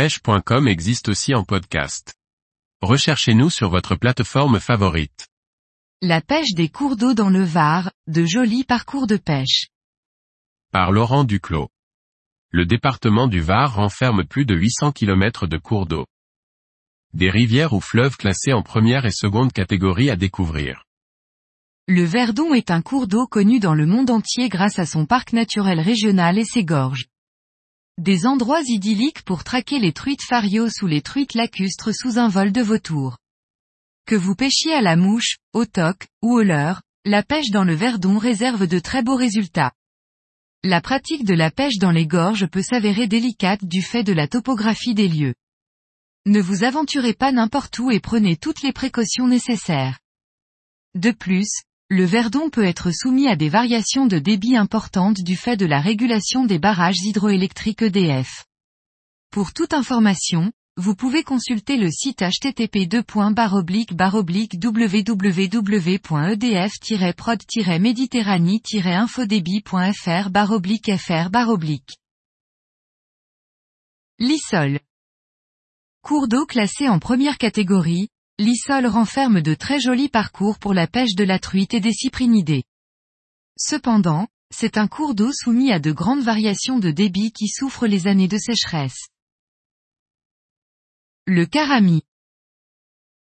pêche.com existe aussi en podcast. Recherchez-nous sur votre plateforme favorite. La pêche des cours d'eau dans le Var, de jolis parcours de pêche. Par Laurent Duclos. Le département du Var renferme plus de 800 km de cours d'eau. Des rivières ou fleuves classés en première et seconde catégorie à découvrir. Le Verdon est un cours d'eau connu dans le monde entier grâce à son parc naturel régional et ses gorges. Des endroits idylliques pour traquer les truites farios ou les truites lacustres sous un vol de vautour. Que vous pêchiez à la mouche, au toc, ou au leurre, la pêche dans le Verdon réserve de très beaux résultats. La pratique de la pêche dans les gorges peut s'avérer délicate du fait de la topographie des lieux. Ne vous aventurez pas n'importe où et prenez toutes les précautions nécessaires. De plus, le Verdon peut être soumis à des variations de débit importantes du fait de la régulation des barrages hydroélectriques EDF. Pour toute information, vous pouvez consulter le site http www.edf-prod-méditerranée-infodébit.fr fr Lissol. Cours d'eau classé en première catégorie, l'Issol renferme de très jolis parcours pour la pêche de la truite et des cyprinidés. Cependant, c'est un cours d'eau soumis à de grandes variations de débit qui souffre les années de sécheresse. Le Carami.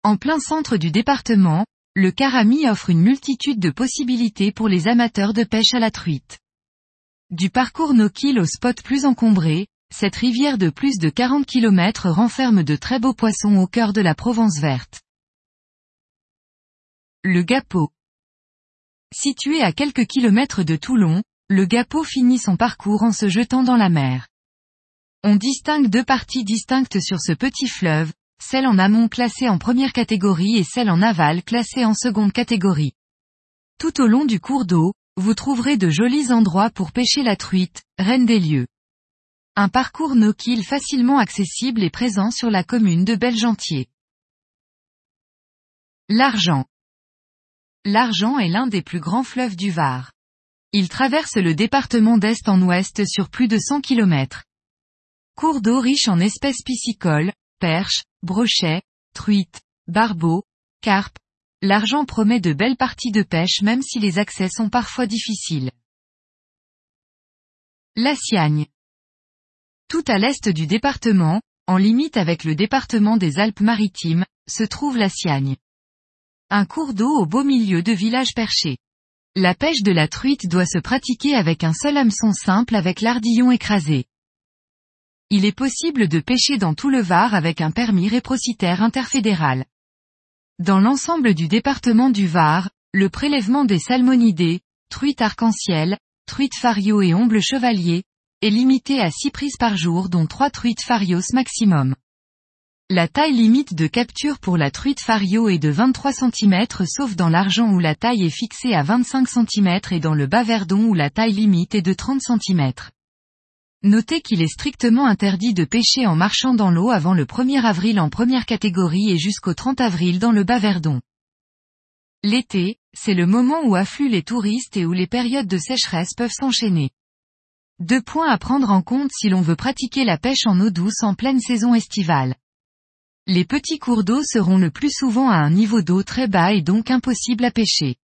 En plein centre du département, le Carami offre une multitude de possibilités pour les amateurs de pêche à la truite. Du parcours no au spot plus encombré, cette rivière de plus de 40 km renferme de très beaux poissons au cœur de la Provence verte. Le Gapot. Situé à quelques kilomètres de Toulon, le Gapot finit son parcours en se jetant dans la mer. On distingue deux parties distinctes sur ce petit fleuve, celle en amont classée en première catégorie et celle en aval classée en seconde catégorie. Tout au long du cours d'eau, vous trouverez de jolis endroits pour pêcher la truite, reine des lieux. Un parcours no facilement accessible est présent sur la commune de Belgentier. L'Argent. L'Argent est l'un des plus grands fleuves du Var. Il traverse le département d'est en ouest sur plus de 100 km. Cours d'eau riche en espèces piscicoles, perches, brochets, truites, barbeaux, carpes. L'Argent promet de belles parties de pêche même si les accès sont parfois difficiles. La Siagne. Tout à l'est du département, en limite avec le département des Alpes-Maritimes, se trouve la Siagne. Un cours d'eau au beau milieu de villages perchés. La pêche de la truite doit se pratiquer avec un seul hameçon simple avec l'ardillon écrasé. Il est possible de pêcher dans tout le Var avec un permis réprocitaire interfédéral. Dans l'ensemble du département du Var, le prélèvement des salmonidés, truites arc-en-ciel, truites fario et omble chevalier, est limité à 6 prises par jour dont 3 truites farios maximum. La taille limite de capture pour la truite fario est de 23 cm sauf dans l'argent où la taille est fixée à 25 cm et dans le bas verdon où la taille limite est de 30 cm. Notez qu'il est strictement interdit de pêcher en marchant dans l'eau avant le 1er avril en première catégorie et jusqu'au 30 avril dans le bas verdon. L'été, c'est le moment où affluent les touristes et où les périodes de sécheresse peuvent s'enchaîner. Deux points à prendre en compte si l'on veut pratiquer la pêche en eau douce en pleine saison estivale. Les petits cours d'eau seront le plus souvent à un niveau d'eau très bas et donc impossible à pêcher.